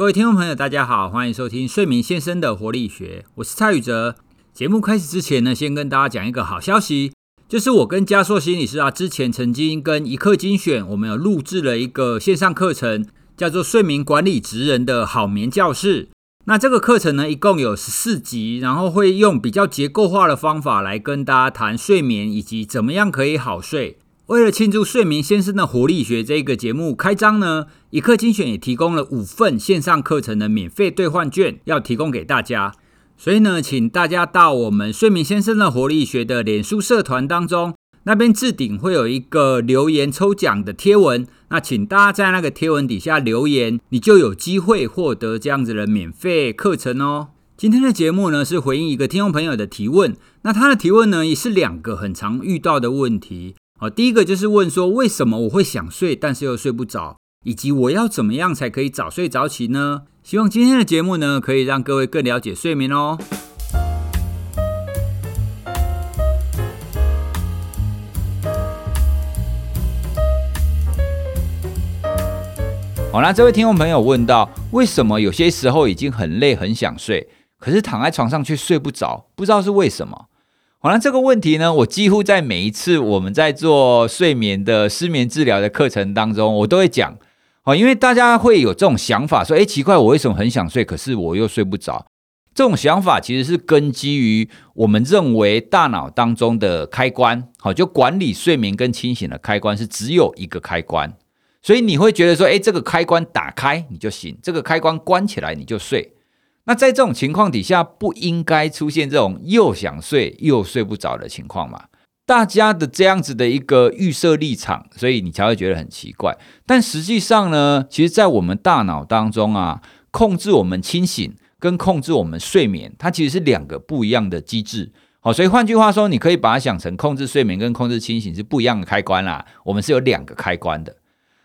各位听众朋友，大家好，欢迎收听睡眠先生的活力学，我是蔡宇哲。节目开始之前呢，先跟大家讲一个好消息，就是我跟嘉硕心理师啊，之前曾经跟一刻精选，我们有录制了一个线上课程，叫做睡眠管理职人的好眠教室。那这个课程呢，一共有十四集，然后会用比较结构化的方法来跟大家谈睡眠以及怎么样可以好睡。为了庆祝《睡眠先生的活力学》这个节目开张呢，一刻精选也提供了五份线上课程的免费兑换券，要提供给大家。所以呢，请大家到我们《睡眠先生的活力学》的脸书社团当中，那边置顶会有一个留言抽奖的贴文，那请大家在那个贴文底下留言，你就有机会获得这样子的免费课程哦。今天的节目呢，是回应一个听众朋友的提问，那他的提问呢，也是两个很常遇到的问题。好，第一个就是问说，为什么我会想睡，但是又睡不着，以及我要怎么样才可以早睡早起呢？希望今天的节目呢，可以让各位更了解睡眠哦。好那这位听众朋友问到，为什么有些时候已经很累、很想睡，可是躺在床上却睡不着，不知道是为什么？好了，这个问题呢，我几乎在每一次我们在做睡眠的失眠治疗的课程当中，我都会讲。哦，因为大家会有这种想法，说：“哎，奇怪，我为什么很想睡，可是我又睡不着？”这种想法其实是根基于我们认为大脑当中的开关，好，就管理睡眠跟清醒的开关是只有一个开关，所以你会觉得说：“哎，这个开关打开你就醒，这个开关关起来你就睡。”那在这种情况底下，不应该出现这种又想睡又睡不着的情况嘛？大家的这样子的一个预设立场，所以你才会觉得很奇怪。但实际上呢，其实，在我们大脑当中啊，控制我们清醒跟控制我们睡眠，它其实是两个不一样的机制。好，所以换句话说，你可以把它想成控制睡眠跟控制清醒是不一样的开关啦。我们是有两个开关的。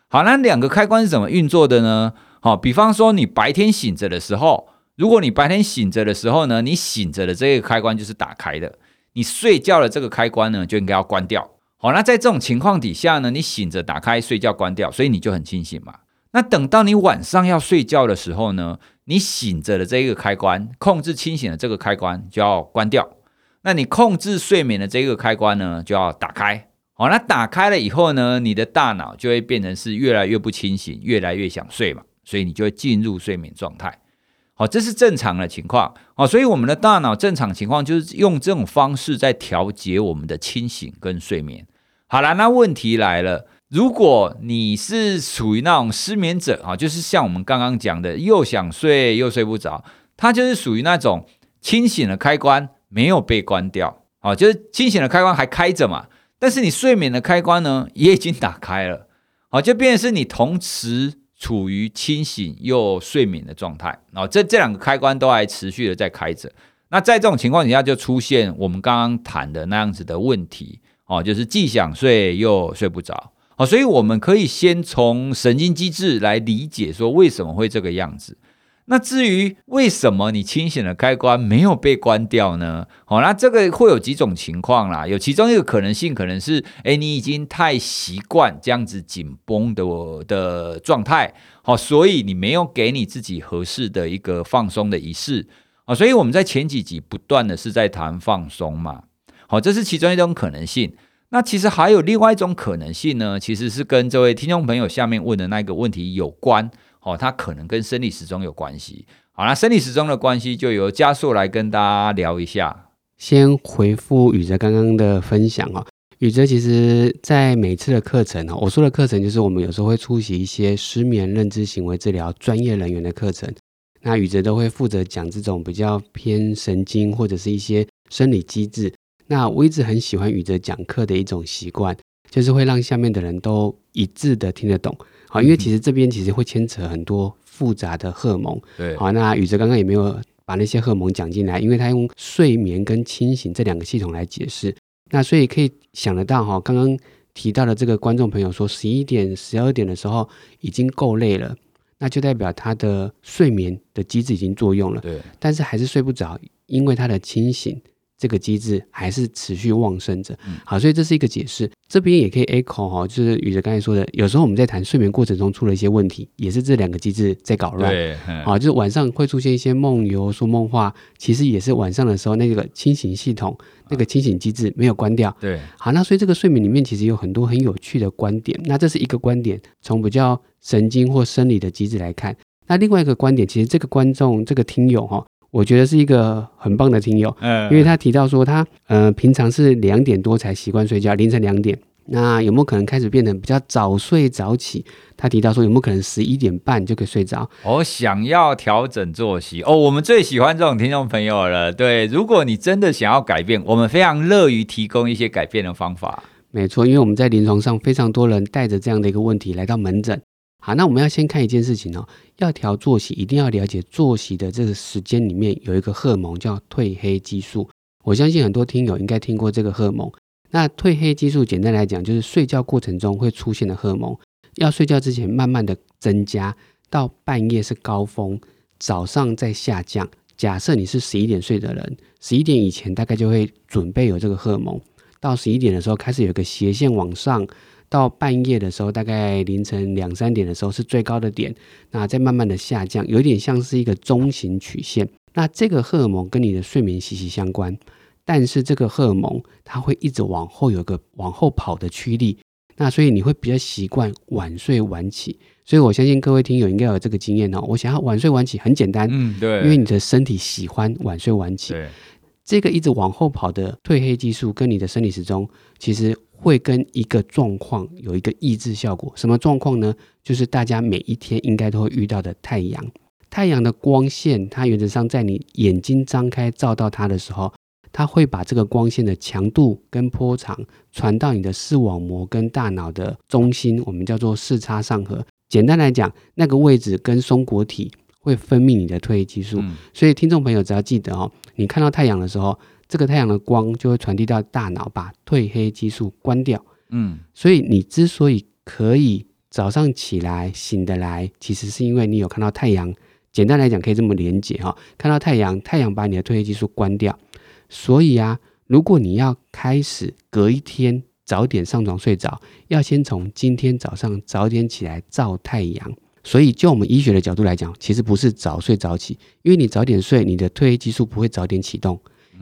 好，那两个开关是怎么运作的呢？好，比方说你白天醒着的时候。如果你白天醒着的时候呢，你醒着的这个开关就是打开的，你睡觉的这个开关呢就应该要关掉。好，那在这种情况底下呢，你醒着打开，睡觉关掉，所以你就很清醒嘛。那等到你晚上要睡觉的时候呢，你醒着的这个开关，控制清醒的这个开关就要关掉。那你控制睡眠的这个开关呢，就要打开。好，那打开了以后呢，你的大脑就会变成是越来越不清醒，越来越想睡嘛，所以你就会进入睡眠状态。好，这是正常的情况。好，所以我们的大脑正常情况就是用这种方式在调节我们的清醒跟睡眠。好了，那问题来了，如果你是属于那种失眠者啊，就是像我们刚刚讲的，又想睡又睡不着，它就是属于那种清醒的开关没有被关掉，好，就是清醒的开关还开着嘛，但是你睡眠的开关呢也已经打开了，好，就变成是你同时。处于清醒又睡眠的状态，哦这这两个开关都还持续的在开着。那在这种情况底下，就出现我们刚刚谈的那样子的问题哦，就是既想睡又睡不着。哦，所以我们可以先从神经机制来理解说为什么会这个样子。那至于为什么你清醒的开关没有被关掉呢？好，那这个会有几种情况啦。有其中一个可能性，可能是，哎，你已经太习惯这样子紧绷的的状态，好，所以你没有给你自己合适的一个放松的仪式啊。所以我们在前几集不断的是在谈放松嘛，好，这是其中一种可能性。那其实还有另外一种可能性呢，其实是跟这位听众朋友下面问的那个问题有关。哦，它可能跟生理时钟有关系。好，那生理时钟的关系就由加速来跟大家聊一下。先回复宇哲刚刚的分享哦。宇哲其实在每次的课程哦，我说的课程就是我们有时候会出席一些失眠认知行为治疗专业人员的课程。那宇哲都会负责讲这种比较偏神经或者是一些生理机制。那我一直很喜欢宇哲讲课的一种习惯，就是会让下面的人都一致的听得懂。好，因为其实这边其实会牵扯很多复杂的荷尔蒙。对，好，那宇哲刚刚也没有把那些荷尔蒙讲进来，因为他用睡眠跟清醒这两个系统来解释。那所以可以想得到哈，刚刚提到的这个观众朋友说，十一点、十二点的时候已经够累了，那就代表他的睡眠的机制已经作用了。对，但是还是睡不着，因为他的清醒这个机制还是持续旺盛着嗯。好，所以这是一个解释。这边也可以 echo 哈，就是宇哲刚才说的，有时候我们在谈睡眠过程中出了一些问题，也是这两个机制在搞乱。对，嗯啊，就是晚上会出现一些梦游、说梦话，其实也是晚上的时候那个清醒系统、那个清醒机制没有关掉。对，好，那所以这个睡眠里面其实有很多很有趣的观点。那这是一个观点，从比较神经或生理的机制来看。那另外一个观点，其实这个观众、这个听友哈，我觉得是一个很棒的听友，嗯，因为他提到说他呃平常是两点多才习惯睡觉，凌晨两点。那有没有可能开始变得比较早睡早起？他提到说有没有可能十一点半就可以睡着？哦想要调整作息哦，我们最喜欢这种听众朋友了。对，如果你真的想要改变，我们非常乐于提供一些改变的方法。没错，因为我们在临床上非常多人带着这样的一个问题来到门诊。好，那我们要先看一件事情哦，要调作息，一定要了解作息的这个时间里面有一个荷尔蒙叫褪黑激素。我相信很多听友应该听过这个荷尔蒙。那褪黑激素简单来讲就是睡觉过程中会出现的荷尔蒙，要睡觉之前慢慢的增加，到半夜是高峰，早上再下降。假设你是十一点睡的人，十一点以前大概就会准备有这个荷尔蒙。到十一点的时候开始有一个斜线往上，到半夜的时候，大概凌晨两三点的时候是最高的点，那再慢慢的下降，有点像是一个中型曲线。那这个荷尔蒙跟你的睡眠息息相关，但是这个荷尔蒙它会一直往后有个往后跑的驱力，那所以你会比较习惯晚睡晚起。所以我相信各位听友应该有这个经验哦。我想要晚睡晚起很简单，嗯，对，因为你的身体喜欢晚睡晚起。这个一直往后跑的褪黑激素跟你的生理时钟，其实会跟一个状况有一个抑制效果。什么状况呢？就是大家每一天应该都会遇到的太阳。太阳的光线，它原则上在你眼睛张开照到它的时候，它会把这个光线的强度跟波长传到你的视网膜跟大脑的中心，我们叫做视差上核。简单来讲，那个位置跟松果体会分泌你的褪黑激素。嗯所以听众朋友只要记得哦，你看到太阳的时候，这个太阳的光就会传递到大脑，把褪黑激素关掉。嗯，所以你之所以可以早上起来醒得来，其实是因为你有看到太阳。简单来讲，可以这么连结哈、看到太阳，太阳把你的褪黑激素关掉。所以啊，如果你要开始隔一天早点上床睡着，要先从今天早上早点起来照太阳。所以，就我们医学的角度来讲，其实不是早睡早起，因为你早点睡，你的褪黑激素不会早点启动。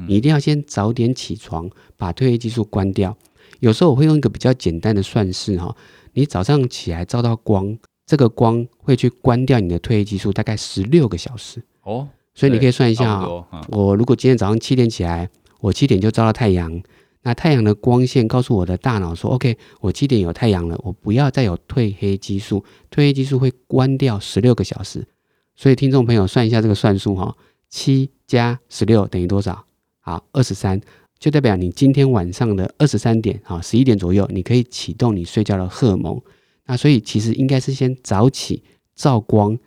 你一定要先早点起床，把褪黑激素关掉。有时候我会用一个比较简单的算式哈，你早上起来照到光，这个光会去关掉你的褪黑激素大概十六个小时。哦，所以你可以算一一下我如果今天早上七点起来，我七点就照到太阳，那太阳的光线告诉我的大脑说，OK，我七点有太阳了，我不要再有褪黑激素，褪黑激素会关掉十六个小时。所以听众朋友算一下这个算术哈，七加十六等于多少？好，二十三，就代表你今天晚上的二十三点啊，十一点左右，你可以启动你睡觉的荷尔蒙。那所以其实应该是先早起照光，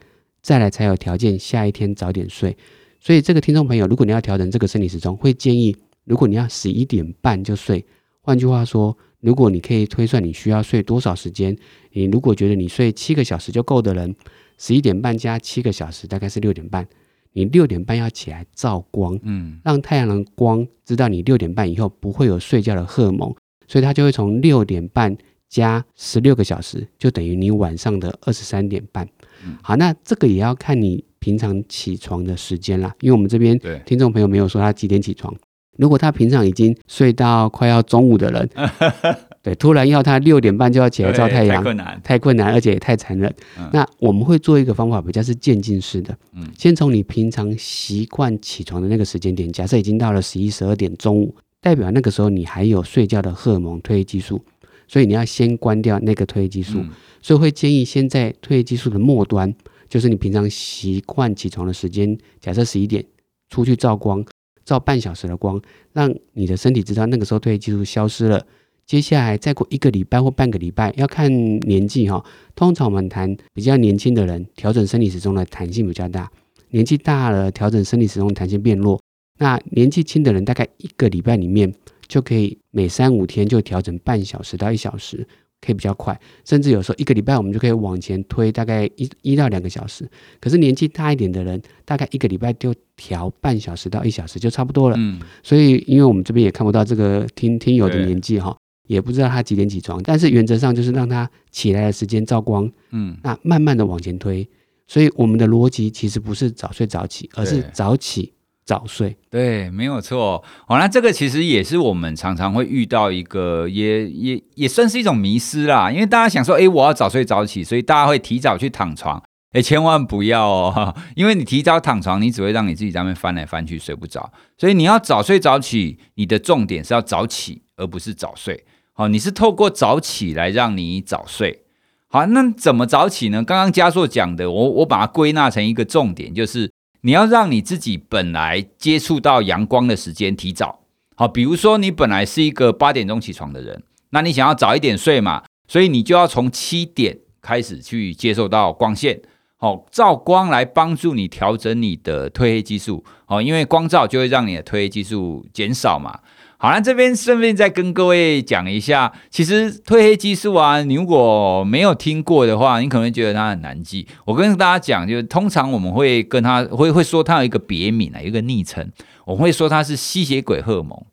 再来才有条件下一天早点睡。所以这个听众朋友，如果你要调整这个生理时钟，会建议，如果你要十一点半就睡，换句话说，如果你可以推算你需要睡多少时间，你如果觉得你睡七个小时就够的人，十一点半加七个小时大概是六点半，你六点半要起来照光，嗯，让太阳的光知道你六点半以后不会有睡觉的荷尔蒙，所以它就会从六点半加十六个小时，就等于你晚上的二十三点半。嗯好，那这个也要看你平常起床的时间啦，因为我们这边，听众朋友没有说他几点起床。如果他平常已经睡到快要中午的人，对，突然要他六点半就要起来照太阳，困难，太困难，而且也太残忍。嗯那我们会做一个方法，比较是渐进式的。嗯先从你平常习惯起床的那个时间点，假设已经到了十一、十二点中午，代表那个时候你还有睡觉的荷尔蒙褪黑激素，所以你要先关掉那个褪黑激素。嗯所以会建议先在褪黑激素的末端，就是你平常习惯起床的时间，假设十一点出去照光，照半小时的光，让你的身体知道那个时候褪黑激素消失了。接下来再过一个礼拜或半个礼拜，要看年纪哈。通常我们谈比较年轻的人，调整生理时钟的弹性比较大；年纪大了，调整生理时钟弹性变弱。那年纪轻的人，大概一个礼拜里面就可以每三五天就调整半小时到一小时。可以比较快，甚至有时候一个礼拜我们就可以往前推大概一一到两个小时。可是年纪大一点的人，大概一个礼拜就调半小时到一小时就差不多了。嗯，所以，因为我们这边也看不到这个听听友的年纪哈，也不知道他几点起床，但是原则上就是让他起来的时间照光，嗯，那慢慢的往前推。所以我们的逻辑其实不是早睡早起，而是早起早睡。对，没有错。好，那这个其实也是我们常常会遇到一个，也也也算是一种迷失啦。因为大家想说，诶，我要早睡早起，所以大家会提早去躺床。诶，千万不要哦，因为你提早躺床，你只会让你自己在那边翻来翻去，睡不着。所以你要早睡早起，你的重点是要早起，而不是早睡。好，你是透过早起来让你早睡。好，那怎么早起呢？刚刚嘉硕讲的，我我把它归纳成一个重点，就是你要让你自己本来接触到阳光的时间提早。好，比如说你本来是一个八点钟起床的人，那你想要早一点睡嘛，所以你就要从七点开始去接受到光线。好，照光来帮助你调整你的褪黑激素。好，因为光照就会让你的褪黑激素减少嘛。好，那这边顺便再跟各位讲一下，其实褪黑激素啊，你如果没有听过的话，你可能觉得它很难记。我跟大家讲，就是通常我们会跟它会会说它有一个别名啊，有一个昵称，我们会说它是吸血鬼荷尔蒙。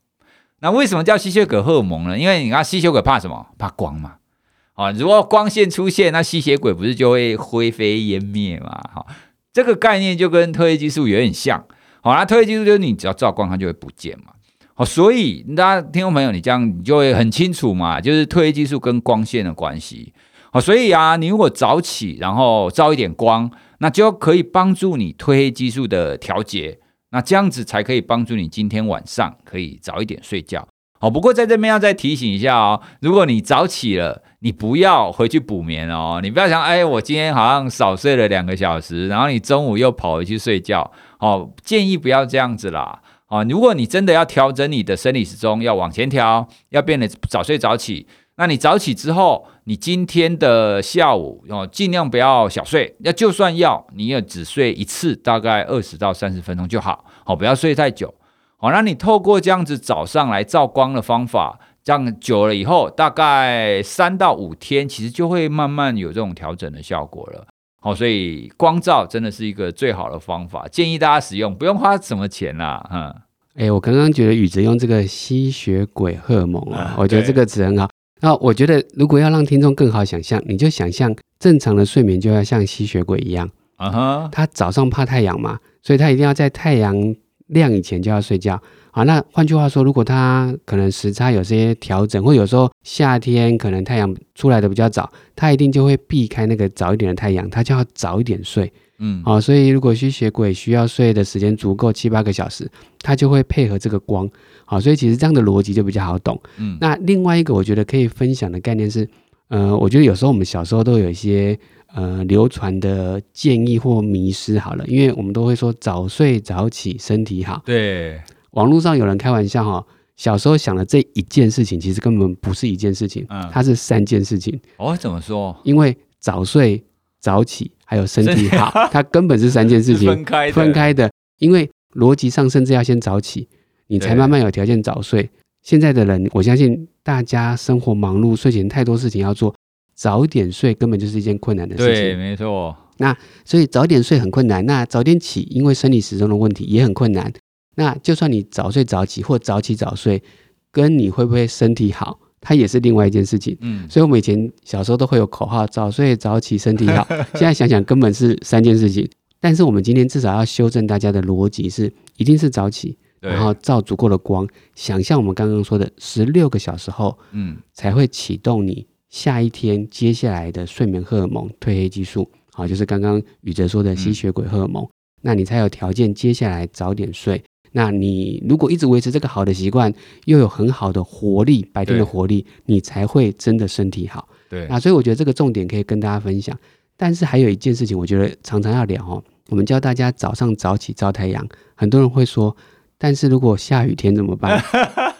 那为什么叫吸血鬼荷尔蒙呢？因为你看吸血鬼怕什么？怕光嘛。啊，如果光线出现，那吸血鬼不是就会灰飞烟灭嘛？好，这个概念就跟褪黑激素有点像。好，那褪黑激素就是你只要照光，它就会不见嘛。所以大家听众朋友，你这样你就会很清楚嘛，就是褪黑激素跟光线的关系。好，所以啊，你如果早起，然后照一点光，那就可以帮助你褪黑激素的调节。那这样子才可以帮助你今天晚上可以早一点睡觉。哦，不过在这边要再提醒一下哦，如果你早起了，你不要回去补眠哦。你不要想，哎，我今天好像少睡了两个小时，然后你中午又跑回去睡觉。哦，建议不要这样子啦。哦，如果你真的要调整你的生理时钟，要往前调，要变得早睡早起，那你早起之后，你今天的下午哦，尽量不要小睡。要就算要，你也只睡一次，大概二十到三十分钟就好。好，不要睡太久。好，那你透过这样子早上来照光的方法，这样久了以后，大概三到五天，其实就会慢慢有这种调整的效果了。好，所以光照真的是一个最好的方法，建议大家使用，不用花什么钱啦。嗯，哎，我刚刚觉得宇哲用这个吸血鬼荷尔蒙啊啊，我觉得这个词很好。那我觉得如果要让听众更好想象，你就想象正常的睡眠就要像吸血鬼一样，啊哈，他早上怕太阳嘛，所以他一定要在太阳亮以前就要睡觉。啊，那换句话说，如果他可能时差有些调整，或有时候夏天可能太阳出来的比较早，他一定就会避开那个早一点的太阳，他就要早一点睡。嗯，好，所以如果吸血鬼需要睡的时间足够七八个小时，他就会配合这个光。好，所以其实这样的逻辑就比较好懂。嗯，那另外一个我觉得可以分享的概念是，呃，我觉得有时候我们小时候都有一些呃流传的建议或迷失。好了，因为我们都会说早睡早起身体好。对，网络上有人开玩笑哈，小时候想的这一件事情，其实根本不是一件事情，嗯，它是三件事情。哦，怎么说？因为早睡早起还有身体好，它根本是三件事情分开的，分开的。因为逻辑上甚至要先早起，你才慢慢有条件早睡。现在的人，我相信大家生活忙碌，睡前太多事情要做，早点睡根本就是一件困难的事对，情。没错，那所以早点睡很困难，那早点起，因为生理时钟的问题也很困难。那就算你早睡早起或早起早睡，跟你会不会身体好，它也是另外一件事情。嗯，所以我们以前小时候都会有口号：早睡早起，身体好。现在想想，根本是三件事情。但是我们今天至少要修正大家的逻辑是，一定是早起，然后照足够的光，想象我们刚刚说的十六个小时后，嗯，才会启动你下一天接下来的睡眠荷尔蒙褪黑激素，好，就是刚刚宇哲说的吸血鬼荷尔蒙。那你才有条件接下来早点睡。那你如果一直维持这个好的习惯，又有很好的活力，白天的活力，你才会真的身体好。对，那所以我觉得这个重点可以跟大家分享。但是还有一件事情，我觉得常常要聊哦。我们教大家早上早起照太阳，很多人会说，但是如果下雨天怎么办？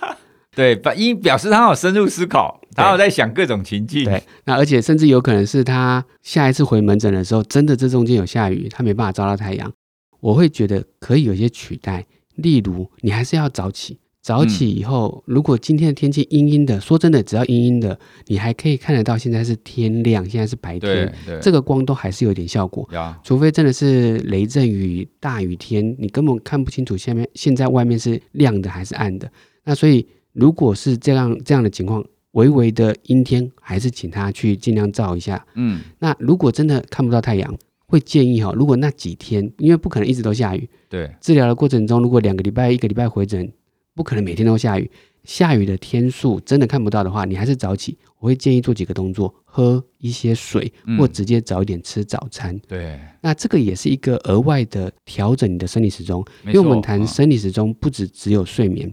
对，表因表示他有深入思考，他有在想各种情境，对，那而且甚至有可能是他下一次回门诊的时候，真的这中间有下雨，他没办法照到太阳。我会觉得可以有一些取代，例如你还是要早起，早起以后，如果今天的天气阴阴的，说真的，只要阴阴的，你还可以看得到现在是天亮，现在是白天，对，这个光都还是有点效果。呀，除非真的是雷阵雨、大雨天，你根本看不清楚下面现在外面是亮的还是暗的。那所以，如果是这样这样的情况，微微的阴天，还是请他去尽量照一下。嗯，那如果真的看不到太阳，会建议哈，如果那几天，因为不可能一直都下雨，对，治疗的过程中，如果两个礼拜、一个礼拜回诊，不可能每天都下雨。下雨的天数真的看不到的话，你还是早起。我会建议做几个动作：喝一些水，嗯或直接早一点吃早餐。对，那这个也是一个额外的调整你的生理时钟，因为我们谈生理时钟不只只有睡眠，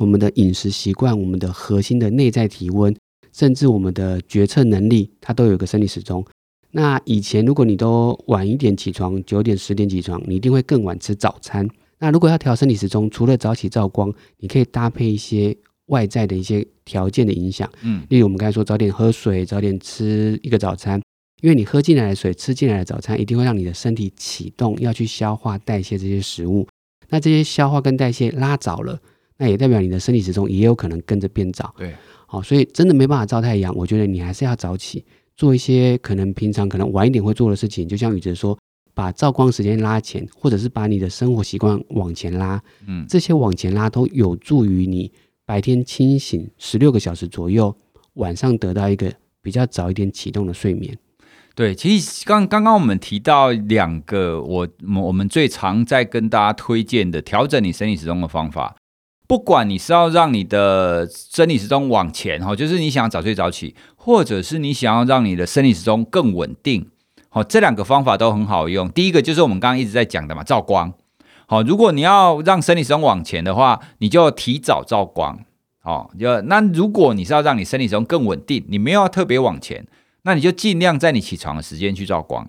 我们的饮食习惯、我们的核心的内在体温，甚至我们的决策能力，它都有一个生理时钟。那以前如果你都晚一点起床，九点十点起床，你一定会更晚吃早餐。那如果要调生理时钟，除了早起照光，你可以搭配一些外在的一些条件的影响。嗯，例如我们刚才说，早点喝水，早点吃一个早餐，因为你喝进来的水、吃进来的早餐，一定会让你的身体启动，要去消化代谢这些食物。那这些消化跟代谢拉早了，那也代表你的生理时钟也有可能跟着变早。对，好、所以真的没办法照太阳，我觉得你还是要早起，做一些可能平常可能晚一点会做的事情，就像宇哲说，把照光时间拉前，或者是把你的生活习惯往前拉，嗯，这些往前拉都有助于你白天清醒十六个小时左右，晚上得到一个比较早一点启动的睡眠。对，其实刚刚刚我们提到两个我我们最常在跟大家推荐的调整你生理时钟的方法，不管你是要让你的生理时钟往前哈，就是你想早睡早起，或者是你想要让你的生理时钟更稳定，好，这两个方法都很好用。第一个就是我们刚刚一直在讲的嘛，照光。好，如果你要让生理时钟往前的话，你就提早照光。好，就那如果你是要让你生理时钟更稳定，你没有要特别往前。那你就尽量在你起床的时间去照光，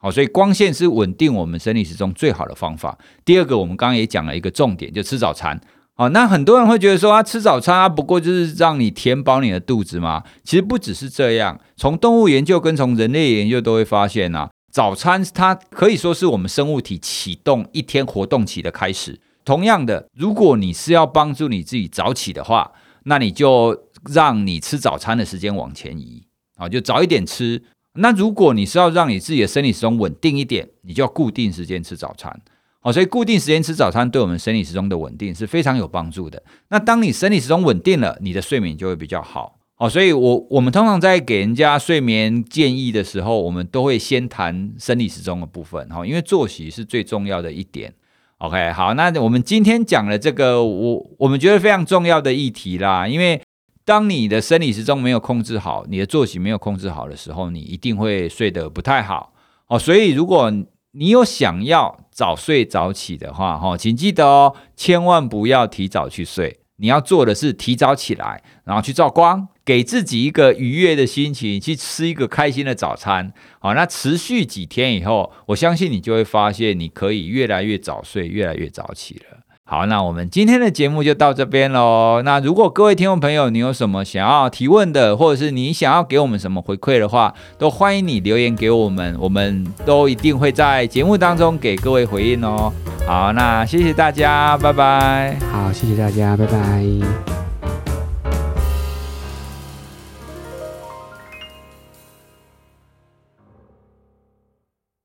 好，所以光线是稳定我们生理时钟最好的方法。第二个，我们刚刚也讲了一个重点，就吃早餐。好，那很多人会觉得说啊，吃早餐啊，不过就是让你填饱你的肚子嘛。其实不只是这样，从动物研究跟从人类研究都会发现啊，早餐它可以说是我们生物体启动一天活动期的开始。同样的，如果你是要帮助你自己早起的话，那你就让你吃早餐的时间往前移。啊，就早一点吃。那如果你是要让你自己的生理时钟稳定一点，你就要固定时间吃早餐。哦，所以固定时间吃早餐对我们生理时钟的稳定是非常有帮助的。那当你生理时钟稳定了，你的睡眠就会比较好。哦，所以我我们通常在给人家睡眠建议的时候，我们都会先谈生理时钟的部分。哈，因为作息是最重要的一点。OK，好，那我们今天讲了这个我我们觉得非常重要的议题啦，因为。当你的生理时钟没有控制好，你的作息没有控制好的时候，你一定会睡得不太好哦。所以，如果你有想要早睡早起的话，哈，请记得哦，千万不要提早去睡。你要做的是提早起来，然后去照光，给自己一个愉悦的心情，去吃一个开心的早餐。好，那持续几天以后，我相信你就会发现，你可以越来越早睡，越来越早起了。好，那我们今天的节目就到这边喽。那如果各位听众朋友，你有什么想要提问的，或者是你想要给我们什么回馈的话，都欢迎你留言给我们，我们都一定会在节目当中给各位回应哦。好，那谢谢大家，拜拜。好，谢谢大家，拜拜。